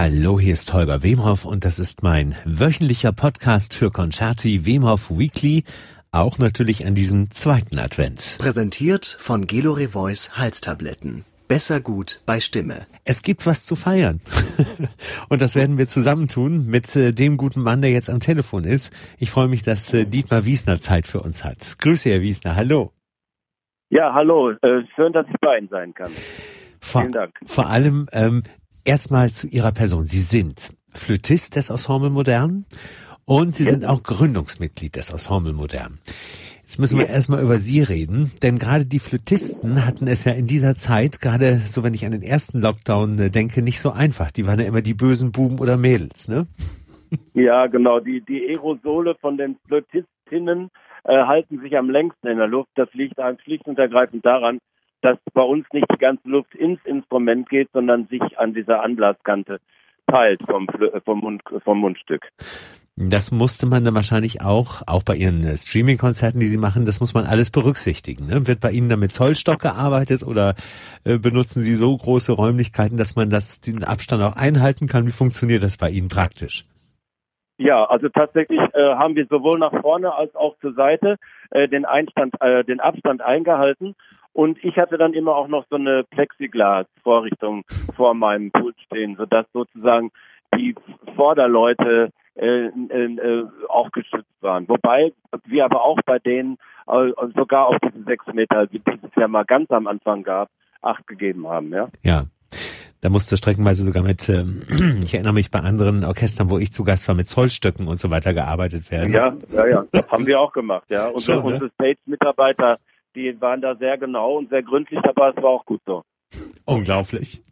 Hallo, hier ist Holger Wemhoff und das ist mein wöchentlicher Podcast für Concerti Wemhoff Weekly, auch natürlich an diesem zweiten Advent. Präsentiert von Gelore Voice Halstabletten. Besser gut bei Stimme. Es gibt was zu feiern. und das werden wir zusammen tun mit äh, dem guten Mann, der jetzt am Telefon ist. Ich freue mich, dass äh, Dietmar Wiesner Zeit für uns hat. Grüße, Herr Wiesner. Hallo. Ja, hallo. Äh, schön, dass ich bei Ihnen sein kann. Vor, Vielen Dank. Vor allem ähm, erstmal zu Ihrer Person. Sie sind Flötist des Ensemble Modern und Sie Ja. sind auch Gründungsmitglied des Ensemble Modern. Jetzt müssen wir erstmal über Sie reden, denn gerade die Flötisten hatten es ja in dieser Zeit, gerade so wenn ich an den ersten Lockdown äh, denke, nicht so einfach. Die waren ja immer die bösen Buben oder Mädels, ne? Ja, genau. Die, die Aerosole von den Flötistinnen äh, halten sich am längsten in der Luft. Das liegt schlicht und ergreifend daran, dass bei uns nicht die ganze Luft ins Instrument geht, sondern sich an dieser Anblaskante teilt vom, äh, vom, Mund, vom Mundstück. Das musste man dann wahrscheinlich auch, auch bei Ihren äh, Streaming-Konzerten, die Sie machen, das muss man alles berücksichtigen. Ne? Wird bei Ihnen dann mit Zollstock gearbeitet oder äh, benutzen Sie so große Räumlichkeiten, dass man das, den Abstand auch einhalten kann? Wie funktioniert das bei Ihnen praktisch? Ja, also tatsächlich äh, haben wir sowohl nach vorne als auch zur Seite äh, den Einstand, äh, den Abstand eingehalten. Und ich hatte dann immer auch noch so eine Plexiglas-Vorrichtung vor meinem Pult stehen, sodass sozusagen die Vorderleute äh, äh, äh, auch geschützt waren. Wobei wir aber auch bei denen äh, sogar auf diese sechs Meter, die es ja mal ganz am Anfang gab, acht gegeben haben. Ja. Ja. Da musste streckenweise sogar mit, ähm, ich erinnere mich bei anderen Orchestern, wo ich zu Gast war, mit Zollstöcken und so weiter gearbeitet werden. Ja, ja, ja. Das haben wir auch gemacht, ja. Unsere, Schon, ne? unsere Stage-Mitarbeiter, die waren da sehr genau und sehr gründlich, aber es war auch gut so. Unglaublich.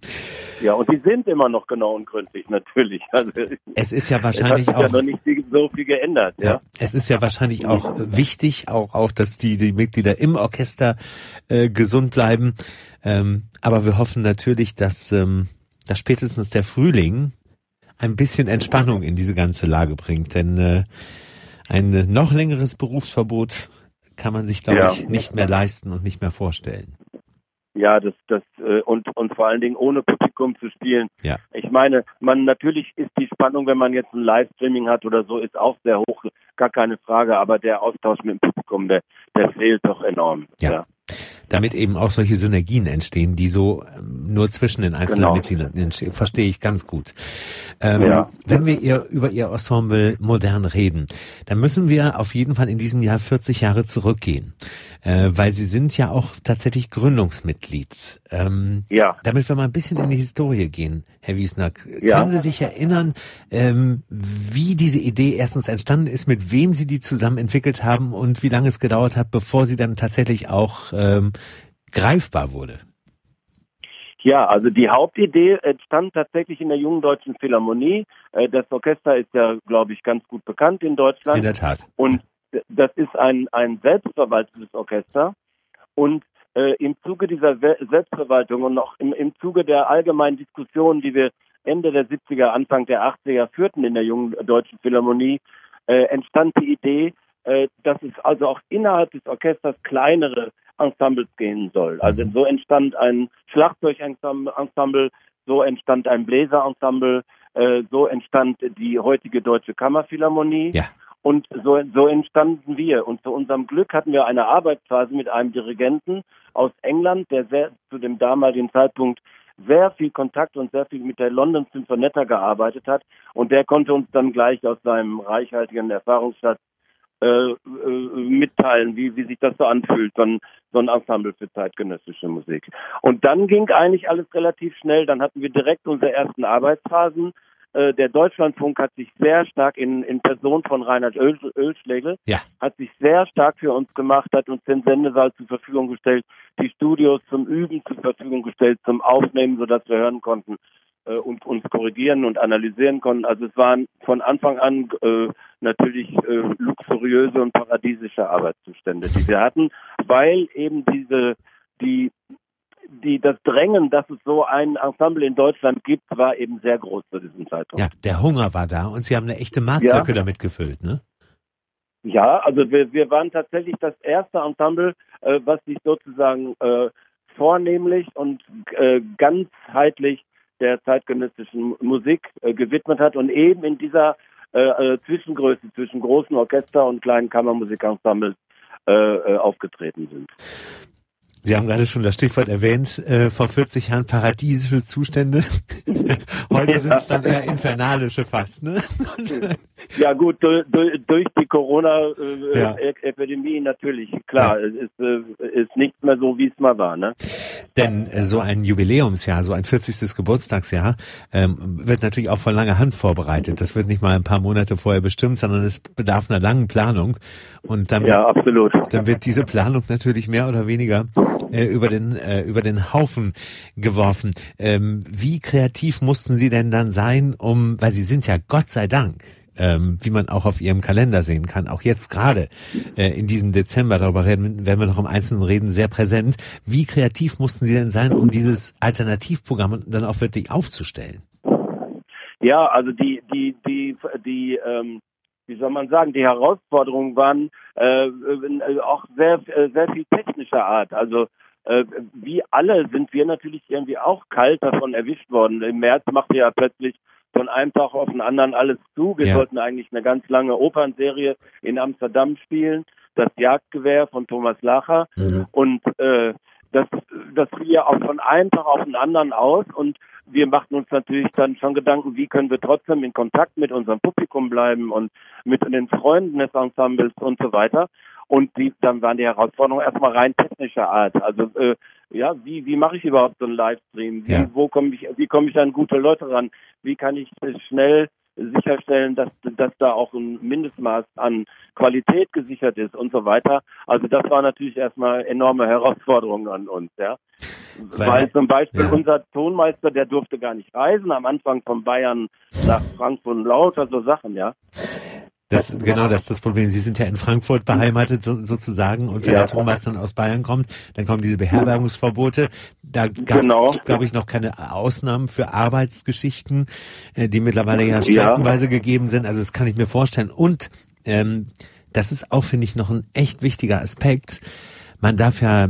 Ja, und die sind immer noch genau und gründlich, natürlich. Also, Es ist ja wahrscheinlich sich ja auch. noch nicht so viel geändert, ja. Ja, es ist ja wahrscheinlich auch wichtig, auch, auch, dass die, die Mitglieder im Orchester äh, gesund bleiben. Ähm, aber wir hoffen natürlich, dass, ähm, dass spätestens der Frühling ein bisschen Entspannung in diese ganze Lage bringt. Denn äh, ein noch längeres Berufsverbot kann man sich, glaube Ja. ich, nicht mehr leisten und nicht mehr vorstellen. Ja, das, das äh, und und vor allen Dingen ohne Publikum zu spielen. Ja. Ich meine, man natürlich ist die Spannung, wenn man jetzt ein Livestreaming hat oder so, ist auch sehr hoch, gar keine Frage. Aber der Austausch mit dem Publikum, der, der fehlt doch enorm. Ja. Damit eben auch solche Synergien entstehen, die so ähm, nur zwischen den einzelnen Genau. Mitgliedern entstehen. Verstehe ich ganz gut. Ähm, Ja. Wenn wir ihr, über Ihr Ensemble modern reden, dann müssen wir auf jeden Fall in diesem Jahr 40 Jahre zurückgehen, äh, weil Sie sind ja auch tatsächlich Gründungsmitglied. Ähm, Ja. damit wir mal ein bisschen in die Historie gehen, Herr Wiesner, k- Ja. können Sie sich erinnern, ähm, wie diese Idee erstens entstanden ist, mit wem Sie die zusammen entwickelt haben und wie lange es gedauert hat, bevor sie dann tatsächlich auch ähm, greifbar wurde? Ja, also die Hauptidee entstand tatsächlich in der Jungen Deutschen Philharmonie. Äh, Das Orchester ist ja, glaube ich, ganz gut bekannt in Deutschland. In der Tat. Und das ist ein, ein selbstverwaltetes Orchester. Und äh, im Zuge dieser Selbstverwaltung und auch im, im Zuge der allgemeinen Diskussionen, die wir Ende der 70er, Anfang der 80er führten in der Jungen Deutschen Philharmonie, äh, entstand die Idee, äh, dass es also auch innerhalb des Orchesters kleinere Ensembles gehen soll. Also so entstand ein Schlagzeugensemble, so entstand ein Bläserensemble, äh, so entstand die heutige Deutsche Kammerphilharmonie. Ja. Und so, so entstanden wir. Und zu unserem Glück hatten wir eine Arbeitsphase mit einem Dirigenten aus England, der sehr, zu dem damaligen Zeitpunkt sehr viel Kontakt und sehr viel mit der London Symphonetta gearbeitet hat. Und der konnte uns dann gleich aus seinem reichhaltigen Erfahrungsschatz äh, äh, mitteilen, wie, wie sich das so anfühlt, so ein, so ein Ensemble für zeitgenössische Musik. Und dann ging eigentlich alles relativ schnell. Dann hatten wir direkt unsere ersten Arbeitsphasen. Äh, der Deutschlandfunk hat sich sehr stark in, in Person von Reinhard Öl, Ölschlegel, Ja. hat sich sehr stark für uns gemacht, hat uns den Sendesaal zur Verfügung gestellt, die Studios zum Üben zur Verfügung gestellt, zum Aufnehmen, sodass wir hören konnten äh, und uns korrigieren und analysieren konnten. Also es waren von Anfang an äh, natürlich äh, luxuriöse und paradiesische Arbeitszustände, die wir hatten, weil eben diese die die das Drängen, dass es so ein Ensemble in Deutschland gibt, war eben sehr groß zu diesem Zeitpunkt. Ja, der Hunger war da und Sie haben eine echte Marktlücke damit gefüllt, ne? Ja, also wir, wir waren tatsächlich das erste Ensemble, äh, was sich sozusagen äh, vornehmlich und äh, ganzheitlich der zeitgenössischen Musik äh, gewidmet hat und eben in dieser äh, äh, Zwischengröße zwischen großen Orchester und kleinen Kammermusikensembles äh, äh, aufgetreten sind. Sie haben gerade schon das Stichwort erwähnt, äh, vor 40 Jahren paradiesische Zustände. Heute sind es dann eher infernalische fast, ne? ja gut, durch, die Corona-Epidemie äh, ja. natürlich, klar, ja. es ist, äh, ist nichts mehr so, wie es mal war, ne? Denn äh, so ein Jubiläumsjahr, so ein 40. Geburtstagsjahr, ähm, wird natürlich auch von langer Hand vorbereitet. Das wird nicht mal ein paar Monate vorher bestimmt, sondern es bedarf einer langen Planung. Und dann, ja, absolut. dann wird diese Planung natürlich mehr oder weniger über den über den Haufen geworfen. Ähm, wie kreativ mussten Sie denn dann sein, um, weil Sie sind ja Gott sei Dank ähm, wie man auch auf ihrem Kalender sehen kann, auch jetzt gerade äh, in diesem Dezember, darüber werden wir noch im Einzelnen reden, sehr präsent. Wie kreativ mussten Sie denn sein, um dieses Alternativprogramm dann auch wirklich aufzustellen? Ja, also die, die, die, die, ähm, wie soll man sagen, die Herausforderungen waren äh, auch sehr, äh, sehr viel technischer Art. Also äh, wie alle sind wir natürlich irgendwie auch kalt davon erwischt worden. Im März machte ja plötzlich von einem Tag auf den anderen alles zu. Wir ja. sollten eigentlich eine ganz lange Opernserie in Amsterdam spielen, das Jagdgewehr von Thomas Lacher. Mhm. Und äh, das, das fiel ja auch von einem Tag auf den anderen aus und wir machten uns natürlich dann schon Gedanken, wie können wir trotzdem in Kontakt mit unserem Publikum bleiben und mit den Freunden des Ensembles und so weiter. Und die, dann waren die Herausforderungen erstmal rein technischer Art. Also äh, ja, wie, wie mache ich überhaupt so einen Livestream? Wie, ja. wo komme ich, wie komme ich an gute Leute ran? Wie kann ich schnell sicherstellen, dass, dass da auch ein Mindestmaß an Qualität gesichert ist und so weiter. Also das war natürlich erstmal enorme Herausforderungen an uns, ja. Weil, Weil zum Beispiel ja. unser Tonmeister, der durfte gar nicht reisen am Anfang von Bayern nach Frankfurt und lauter so Sachen, ja. Das, genau, das ist das Problem. Sie sind ja in Frankfurt beheimatet so, sozusagen und wenn ja. der Tonmeister dann aus Bayern kommt, dann kommen diese Beherbergungsverbote. Da gab es, genau. glaube ich, noch keine Ausnahmen für Arbeitsgeschichten, äh, die mittlerweile ja streckenweise ja. gegeben sind. Also das kann ich mir vorstellen. Und ähm, das ist auch, finde ich, noch ein echt wichtiger Aspekt. Man darf ja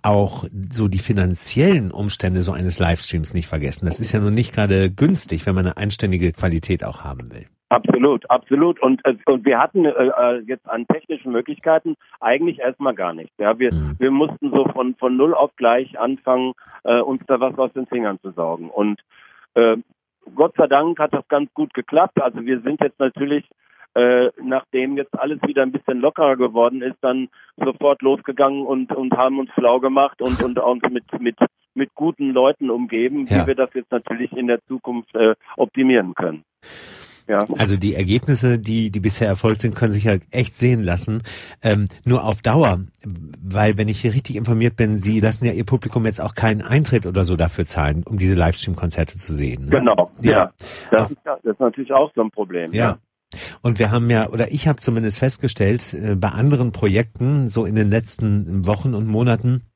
auch so die finanziellen Umstände so eines Livestreams nicht vergessen. Das ist ja nun nicht gerade günstig, wenn man eine einständige Qualität auch haben will. Absolut, absolut. Und, äh, und wir hatten äh, äh, jetzt an technischen Möglichkeiten eigentlich erstmal gar nichts. Ja, wir, mhm. wir mussten so von, von null auf gleich anfangen, äh, uns da was aus den Fingern zu saugen. Und äh, Gott sei Dank hat das ganz gut geklappt. Also wir sind jetzt natürlich, äh, nachdem jetzt alles wieder ein bisschen lockerer geworden ist, dann sofort losgegangen und, und haben uns schlau gemacht und, und uns mit, mit, mit guten Leuten umgeben, ja. wie wir das jetzt natürlich in der Zukunft äh, optimieren können. Ja. Also die Ergebnisse, die, die bisher erfolgt sind, können sich ja echt sehen lassen. Ähm, nur auf Dauer, weil wenn ich hier richtig informiert bin, Sie lassen ja Ihr Publikum jetzt auch keinen Eintritt oder so dafür zahlen, um diese Livestream-Konzerte zu sehen. Ne? Genau, ja. ja. Das, ist, das ist natürlich auch so ein Problem. ja. ja. Und wir haben ja, oder ich habe zumindest festgestellt, äh, bei anderen Projekten, so in den letzten Wochen und Monaten,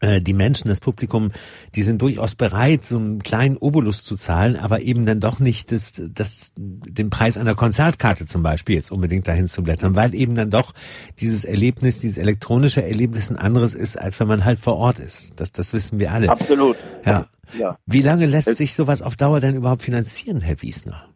die Menschen, das Publikum, die sind durchaus bereit, so einen kleinen Obolus zu zahlen, aber eben dann doch nicht das, das, den Preis einer Konzertkarte zum Beispiel jetzt unbedingt dahin zu blättern, weil eben dann doch dieses Erlebnis, dieses elektronische Erlebnis ein anderes ist, als wenn man halt vor Ort ist. Das, das wissen wir alle. Absolut. Ja. ja. Wie lange lässt sich sowas auf Dauer denn überhaupt finanzieren, Herr Wiesner?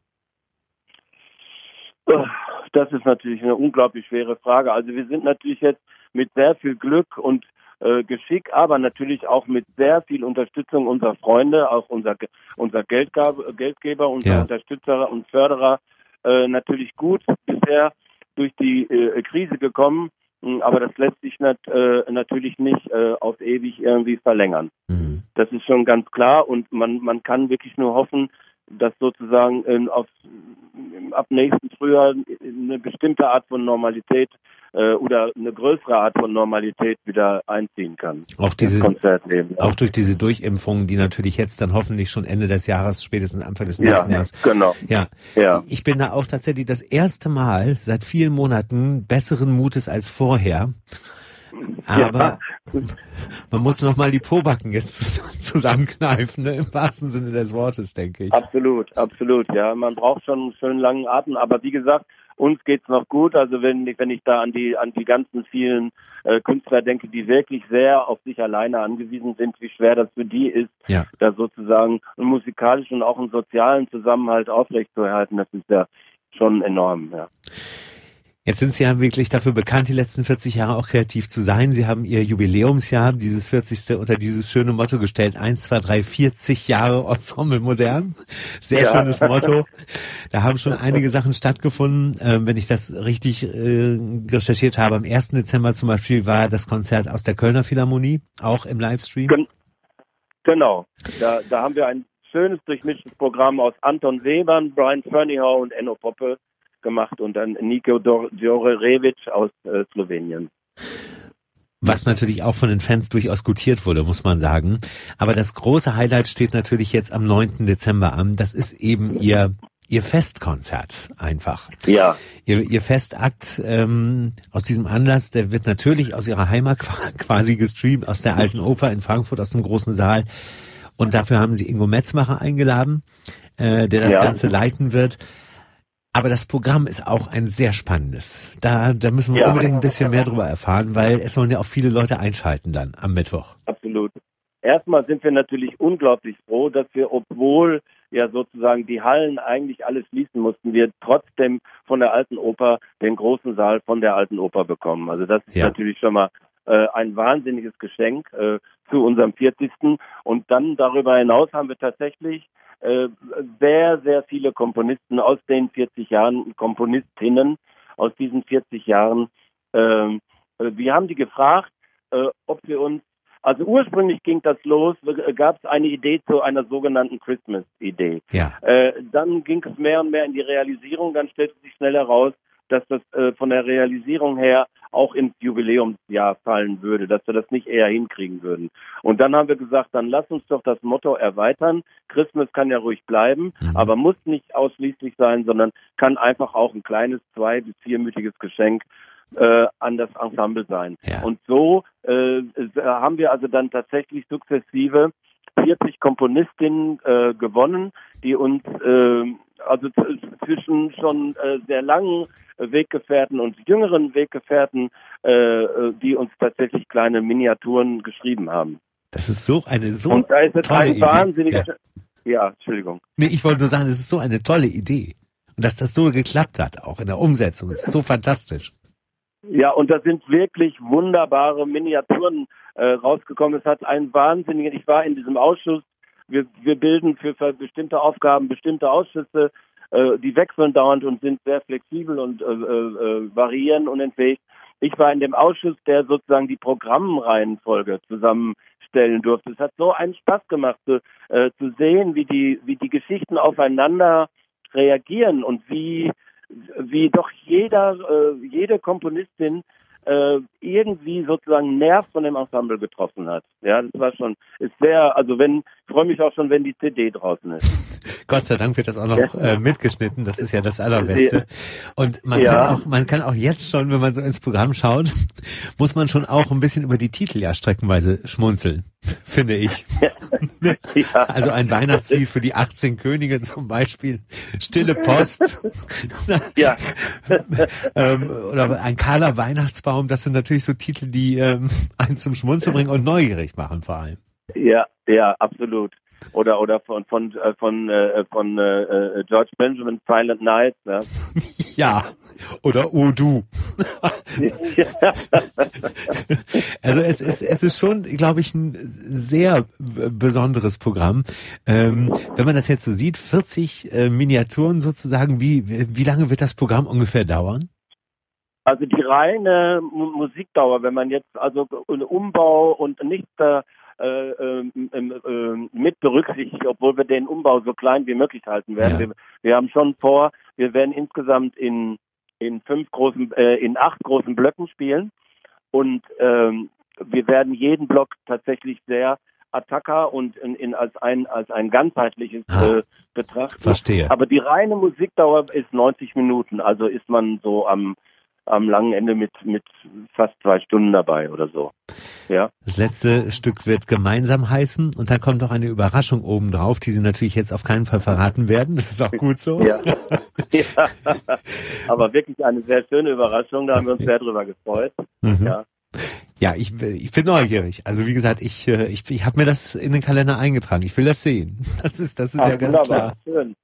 Das ist natürlich eine unglaublich schwere Frage. Also wir sind natürlich jetzt mit sehr viel Glück und äh, Geschick, aber natürlich auch mit sehr viel Unterstützung unserer Freunde, auch unser unser Geldgabe, Geldgeber, unser ja. Unterstützer und Förderer äh, natürlich gut bisher durch die äh, Krise gekommen. Hm, aber das lässt sich nat äh, natürlich nicht äh, auf ewig irgendwie verlängern. Mhm. Das ist schon ganz klar und man, man kann wirklich nur hoffen, dass sozusagen äh, auf, ab nächsten Frühjahr eine bestimmte Art von Normalität äh, oder eine größere Art von Normalität wieder einziehen kann. Auch diese Konzertleben, auch durch diese Durchimpfungen, die natürlich jetzt dann hoffentlich schon Ende des Jahres, spätestens Anfang des nächsten ja, Jahres. Genau. Ja. ja. Ich bin da auch tatsächlich das erste Mal seit vielen Monaten besseren Mutes als vorher Aber ja. man muss noch mal die Pobacken jetzt zusammenkneifen, ne? im wahrsten Sinne des Wortes, denke ich. Absolut, absolut. Ja, man braucht schon einen schönen langen Atem. Aber wie gesagt, uns geht's noch gut. Also wenn ich, wenn ich da an die an die ganzen vielen äh, Künstler denke, die wirklich sehr auf sich alleine angewiesen sind, wie schwer das für die ist, ja. da sozusagen einen musikalischen und auch einen sozialen Zusammenhalt aufrechtzuerhalten, das ist ja schon enorm. Ja. Jetzt sind Sie ja wirklich dafür bekannt, die letzten 40 Jahre auch kreativ zu sein. Sie haben Ihr Jubiläumsjahr, dieses 40. unter dieses schöne Motto gestellt. 1, 2, 3, 40 Jahre Ensemble modern. Sehr ja. schönes Motto. Da haben schon einige Sachen stattgefunden. Ähm, wenn ich das richtig äh, recherchiert habe, am 1. Dezember zum Beispiel war das Konzert aus der Kölner Philharmonie, auch im Livestream. Genau. Da, da haben wir ein schönes durchmischtes Programm aus Anton Webern, Brian Fernihau und Enno Poppe gemacht und dann Niko Djorevic aus äh, Slowenien. Was natürlich auch von den Fans durchaus gutiert wurde, muss man sagen. Aber das große Highlight steht natürlich jetzt am 9. Dezember an. Das ist eben ihr Ihr Festkonzert einfach. Ja. Ihr, ihr Festakt ähm, aus diesem Anlass, der wird natürlich aus ihrer Heimat quasi gestreamt, aus der alten Oper in Frankfurt, aus dem großen Saal. Und dafür haben sie Ingo Metzmacher eingeladen, äh, der das ja. Ganze leiten wird. Aber das Programm ist auch ein sehr spannendes. Da, da müssen wir ja. unbedingt ein bisschen mehr drüber erfahren, weil es sollen ja auch viele Leute einschalten dann am Mittwoch. Absolut. Erstmal sind wir natürlich unglaublich froh, dass wir, obwohl ja sozusagen die Hallen eigentlich alles schließen mussten, wir trotzdem von der Alten Oper den großen Saal von der Alten Oper bekommen. Also das ist ja. natürlich schon mal äh, ein wahnsinniges Geschenk äh, zu unserem 40. Und dann darüber hinaus haben wir tatsächlich äh, sehr, sehr viele Komponisten aus den 40 Jahren, Komponistinnen aus diesen 40 Jahren. Ähm, äh, wir haben die gefragt, äh, ob wir uns, also ursprünglich ging das los, gab es eine Idee zu einer sogenannten Christmas-Idee. Ja. Äh, dann ging es mehr und mehr in die Realisierung, dann stellte sich schnell heraus, dass das äh, von der Realisierung her auch ins Jubiläumsjahr fallen würde, dass wir das nicht eher hinkriegen würden. Und dann haben wir gesagt, dann lass uns doch das Motto erweitern. Christmas kann ja ruhig bleiben, mhm. aber muss nicht ausschließlich sein, sondern kann einfach auch ein kleines zwei- bis viermütiges Geschenk äh, an das Ensemble sein. Ja. Und so äh, haben wir also dann tatsächlich sukzessive 40 Komponistinnen äh, gewonnen, die uns äh, also zwischen schon äh, sehr langen Weggefährten und jüngeren Weggefährten, äh, äh, die uns tatsächlich kleine Miniaturen geschrieben haben. Das ist so eine so und da ist tolle ein wahnsinnig ja. ja, Entschuldigung. Nee, ich wollte nur sagen, es ist so eine tolle Idee. Und dass das so geklappt hat, auch in der Umsetzung, ist so fantastisch. Ja, und da sind wirklich wunderbare Miniaturen äh, rausgekommen. Es hat einen wahnsinnigen, ich war in diesem Ausschuss, wir, wir bilden für, bestimmte Aufgaben bestimmte Ausschüsse, äh, die wechseln dauernd und sind sehr flexibel und äh, äh, variieren unentwegt. Ich war in dem Ausschuss, der sozusagen die Programmreihenfolge zusammenstellen durfte. Es hat so einen Spaß gemacht, zu, äh, zu sehen, wie die, wie die Geschichten aufeinander reagieren und wie, wie doch jeder, äh, jede Komponistin äh, irgendwie sozusagen Nerv von dem Ensemble getroffen hat. Ja, das war schon, ist sehr, also wenn, freue mich auch schon, wenn die CD draußen ist. Gott sei Dank wird das auch noch äh, mitgeschnitten, das ist ja das Allerbeste. Und man ja. kann auch, man kann auch jetzt schon, wenn man so ins Programm schaut, muss man schon auch ein bisschen über die Titel ja streckenweise schmunzeln, finde ich. Ja. Also ein Weihnachtslied für die 18 Könige zum Beispiel, Stille Post. ja. ähm, oder ein kahler Weihnachtsbaum Weihnachtsbaum, das sind natürlich so Titel, die ähm, einen zum Schmunzeln bringen und neugierig machen vor allem. Ja, ja, absolut. Oder oder von von äh, von äh, von äh, äh, George Benjamin Silent Night. Ja, ja. oder Oh du. also es ist es ist schon, glaube ich, ein sehr besonderes Programm. Ähm, wenn man das jetzt so sieht, 40 äh, Miniaturen sozusagen. Wie wie lange wird das Programm ungefähr dauern? Also die reine Musikdauer, wenn man jetzt also Umbau und nicht äh, äh, äh, mit berücksichtigt, obwohl wir den Umbau so klein wie möglich halten werden. Ja. Wir, wir, haben schon vor, wir werden insgesamt in in fünf großen, äh, in acht großen Blöcken spielen und ähm, wir werden jeden Block tatsächlich sehr Attacker und in, in als ein als ein ganzheitliches ah, äh, betrachten. Verstehe. Aber die reine Musikdauer ist 90 Minuten, also ist man so am am langen Ende mit, mit fast zwei Stunden dabei oder so. Ja. Das letzte Stück wird gemeinsam heißen und dann kommt noch eine Überraschung oben drauf, die Sie natürlich jetzt auf keinen Fall verraten werden. Das ist auch gut so. Ja. ja. Aber wirklich eine sehr schöne Überraschung, da haben wir uns sehr drüber gefreut. Mhm. Ja. Ja, ich, ich bin neugierig. Also wie gesagt, ich, äh, ich, ich habe mir das in den Kalender eingetragen. Ich will das sehen. Das ist, das ist Ach, ja ganz klar. Schön.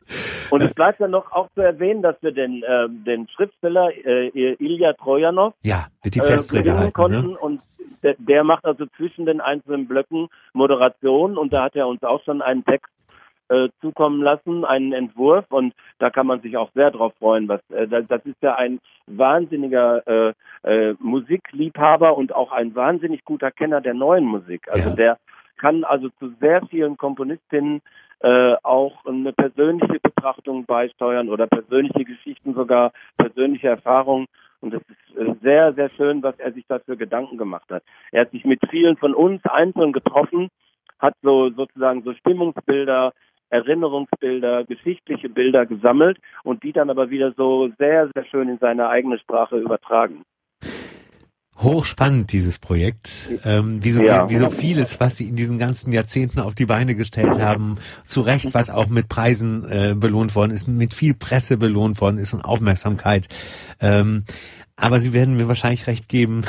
Und es bleibt ja noch auch zu erwähnen, dass wir den, äh, den Schriftsteller äh, Ilya Trojanov ja, mit die Festrede halten, konnten ne? und der, der macht also zwischen den einzelnen Blöcken Moderation und da hat er uns auch schon einen Text äh, zukommen lassen, einen Entwurf und da kann man sich auch sehr drauf freuen. Was äh, das ist ja ein wahnsinniger äh, äh, Musikliebhaber und auch ein wahnsinnig guter Kenner der neuen Musik. Also ja. der kann also zu sehr vielen Komponistinnen äh, auch eine persönliche Betrachtung beisteuern oder persönliche Geschichten sogar, persönliche Erfahrungen. Und es ist äh, sehr, sehr schön, was er sich dafür Gedanken gemacht hat. Er hat sich mit vielen von uns einzeln getroffen, hat so sozusagen so Stimmungsbilder Erinnerungsbilder, geschichtliche Bilder gesammelt und die dann aber wieder so sehr, sehr schön in seine eigene Sprache übertragen. Hochspannend, dieses Projekt. Ähm, wie, so, ja. wie so vieles, was Sie in diesen ganzen Jahrzehnten auf die Beine gestellt haben. Zu Recht, was auch mit Preisen äh, belohnt worden ist, mit viel Presse belohnt worden ist und Aufmerksamkeit. Ähm, aber Sie werden mir wahrscheinlich recht geben,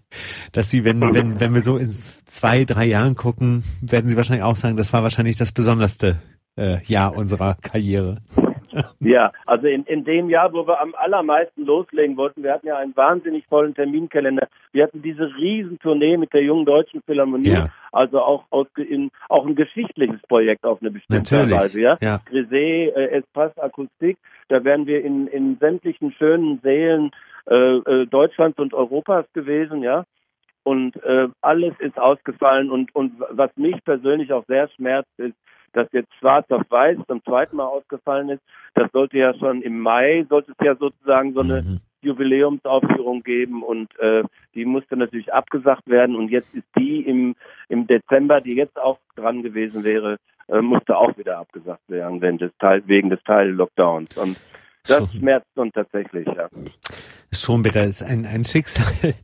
dass Sie, wenn, wenn, wenn wir so in zwei, drei Jahren gucken, werden Sie wahrscheinlich auch sagen, das war wahrscheinlich das Besonderste äh, Jahr unserer Karriere. Ja, also in, in dem Jahr, wo wir am allermeisten loslegen wollten, wir hatten ja einen wahnsinnig vollen Terminkalender. Wir hatten diese Riesentournee mit der jungen deutschen Philharmonie, ja. also auch aus, in, auch ein geschichtliches Projekt auf eine bestimmte Natürlich. Weise. Ja, ja. Grisé, äh, Espace Akustik, da werden wir in, in sämtlichen schönen Sälen äh, äh, Deutschlands und Europas gewesen, ja. Und äh, alles ist ausgefallen und, und was mich persönlich auch sehr schmerzt, ist, dass jetzt schwarz auf weiß zum zweiten Mal ausgefallen ist. Das sollte ja schon im Mai, sollte es ja sozusagen so eine mhm. Jubiläumsaufführung geben und äh, die musste natürlich abgesagt werden und jetzt ist die im, im Dezember, die jetzt auch dran gewesen wäre, äh, musste auch wieder abgesagt werden wegen des Teil, wegen des Teil-Lockdowns. Und das schmerzt uns tatsächlich, ja. Schon bitter, ist ein, ein Schicksal.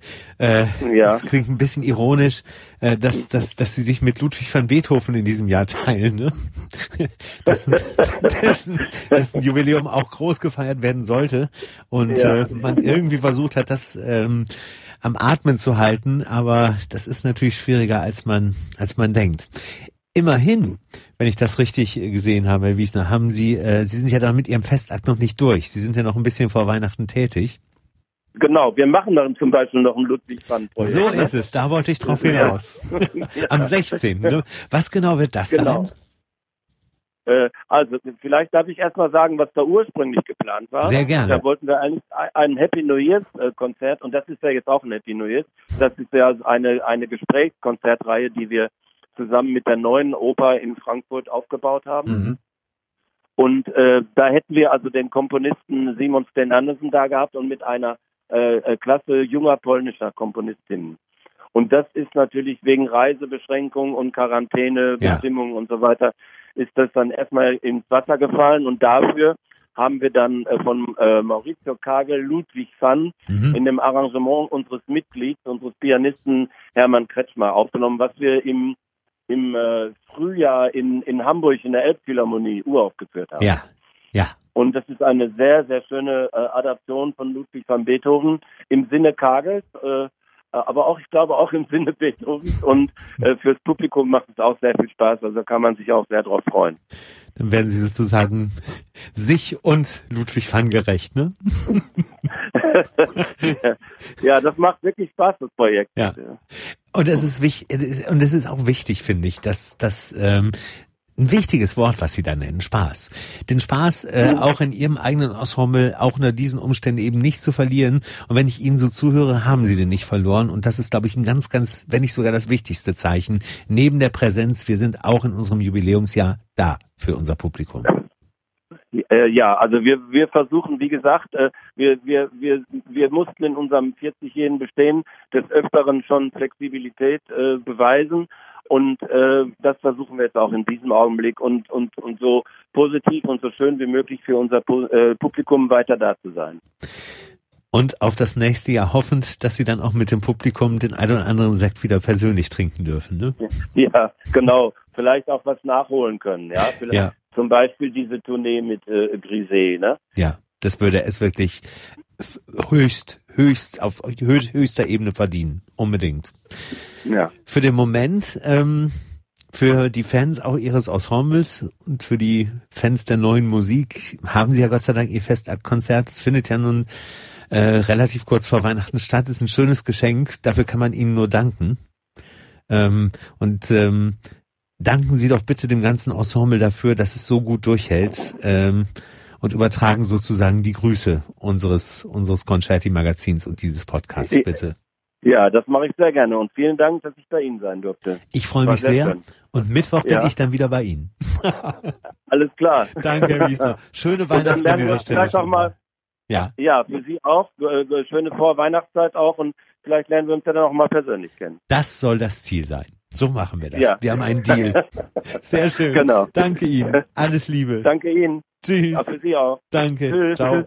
Äh, ja. Das klingt ein bisschen ironisch, äh, dass, dass, dass sie sich mit Ludwig van Beethoven in diesem Jahr teilen, ne? Dessen, dessen, dessen Jubiläum auch groß gefeiert werden sollte. Und ja. äh, man irgendwie versucht hat, das ähm, am Atmen zu halten, aber das ist natürlich schwieriger, als man, als man denkt. Immerhin, wenn ich das richtig gesehen habe, Herr Wiesner, haben Sie, äh, Sie sind ja da mit Ihrem Festakt noch nicht durch. Sie sind ja noch ein bisschen vor Weihnachten tätig. Genau, wir machen dann zum Beispiel noch ein Ludwig van Projekt. So ist es, da wollte ich drauf hinaus. ja. Am 16. Ne? Was genau wird das genau. sein? Äh, also, vielleicht darf ich erstmal sagen, was da ursprünglich geplant war. Sehr gerne. Da wollten wir eigentlich ein Happy New Year's äh, Konzert und das ist ja jetzt auch ein Happy New Year's. Das ist ja eine, eine Gesprächskonzertreihe, die wir zusammen mit der neuen Oper in Frankfurt aufgebaut haben. Mhm. Und äh, da hätten wir also den Komponisten Simon Sten Andersen da gehabt und mit einer äh, äh Klasse junger polnischer Komponistinnen. Und das ist natürlich wegen Reisebeschränkungen und Quarantänebestimmungen ja. und so weiter, ist das dann erstmal ins Wasser gefallen und dafür haben wir dann äh, von äh, Maurizio Kagel Ludwig van mhm. in dem Arrangement unseres Mitglieds, unseres Pianisten Hermann Kretschmer aufgenommen, was wir im im äh, Frühjahr in, in Hamburg in der Elbphilharmonie uraufgeführt haben. Ja, ja. Und das ist eine sehr, sehr schöne äh, Adaption von Ludwig van Beethoven im Sinne Kagels, äh, aber auch, ich glaube, auch im Sinne Beethovens. Und äh, fürs Publikum macht es auch sehr viel Spaß. Also kann man sich auch sehr drauf freuen. Dann werden Sie sozusagen sich und Ludwig van gerecht, ne? ja, das macht wirklich Spaß, das Projekt. Ja. Und es ist wichtig, und es ist auch wichtig, finde ich, dass, dass ähm, ein wichtiges Wort, was Sie da nennen, Spaß. Den Spaß äh, mhm. auch in Ihrem eigenen Ensemble, auch unter diesen Umständen eben nicht zu verlieren. Und wenn ich Ihnen so zuhöre, haben Sie den nicht verloren. Und das ist, glaube ich, ein ganz, ganz, wenn nicht sogar das wichtigste Zeichen. Neben der Präsenz, wir sind auch in unserem Jubiläumsjahr da für unser Publikum. Äh, ja, also wir, wir versuchen, wie gesagt, äh, wir, wir, wir, wir mussten in unserem 40-jährigen Bestehen des Öfteren schon Flexibilität äh, beweisen und äh, das versuchen wir jetzt auch in diesem Augenblick und, und, und so positiv und so schön wie möglich für unser äh, Publikum weiter da zu sein. Und auf das nächste Jahr hoffend, dass Sie dann auch mit dem Publikum den ein oder anderen Sekt wieder persönlich trinken dürfen. Ne? Ja, genau. Vielleicht auch was nachholen können. Ja, Vielleicht Ja. Zum Beispiel diese Tournee mit äh, Grisé. Ne? Ja, das würde es wirklich höchst, höchst auf hö- höchster Ebene verdienen. Unbedingt. Ja. Für den Moment, ähm, für die Fans auch ihres Ensembles und für die Fans der neuen Musik haben sie ja Gott sei Dank ihr Festkonzert. Es findet ja nun äh, relativ kurz vor Weihnachten statt. ist ein schönes Geschenk. Dafür kann man ihnen nur danken. Ähm, und ähm, danken Sie doch bitte dem ganzen Ensemble dafür, dass es so gut durchhält. Ähm, und übertragen sozusagen die Grüße unseres unseres Concerti-Magazins und dieses Podcasts, bitte. Ja, das mache ich sehr gerne und vielen Dank, dass ich bei Ihnen sein durfte. Ich freue mich sehr schön. Und Mittwoch bin Ja. ich dann wieder bei Ihnen. Alles klar. Danke, Herr Wiesner. Schöne Weihnachten an dieser Stelle. vielleicht auch mal, Ja, ja, für Sie auch, äh, schöne Vorweihnachtszeit auch und vielleicht lernen wir uns ja dann auch mal persönlich kennen. das soll das Ziel sein. So machen wir das. Ja. Wir haben einen Deal. Sehr schön. Genau. Danke Ihnen. Alles Liebe. Danke Ihnen, auch Tschüss. für Sie auch. Danke. Tschüss. Ciao.